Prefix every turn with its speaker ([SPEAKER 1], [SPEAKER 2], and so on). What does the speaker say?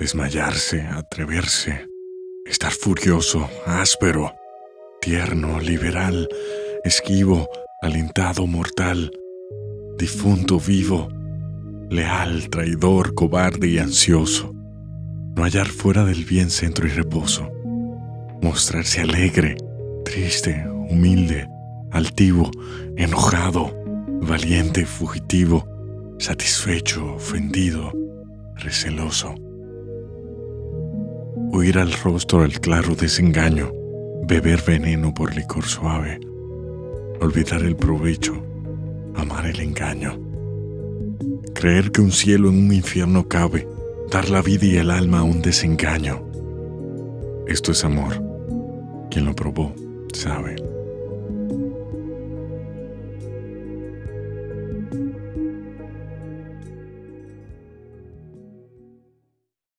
[SPEAKER 1] desmayarse, atreverse, estar furioso, áspero, tierno, liberal, esquivo, alentado, mortal, difunto, vivo, leal, traidor, cobarde y ansioso. No hallar fuera del bien centro y reposo. Mostrarse alegre, triste, humilde, altivo, enojado, valiente, fugitivo, satisfecho, ofendido, receloso. Huir al rostro el claro desengaño, beber veneno por licor suave, olvidar el provecho, amar el engaño, creer que un cielo en un infierno cabe, dar la vida y el alma a un desengaño. Esto es amor. Quien lo probó sabe.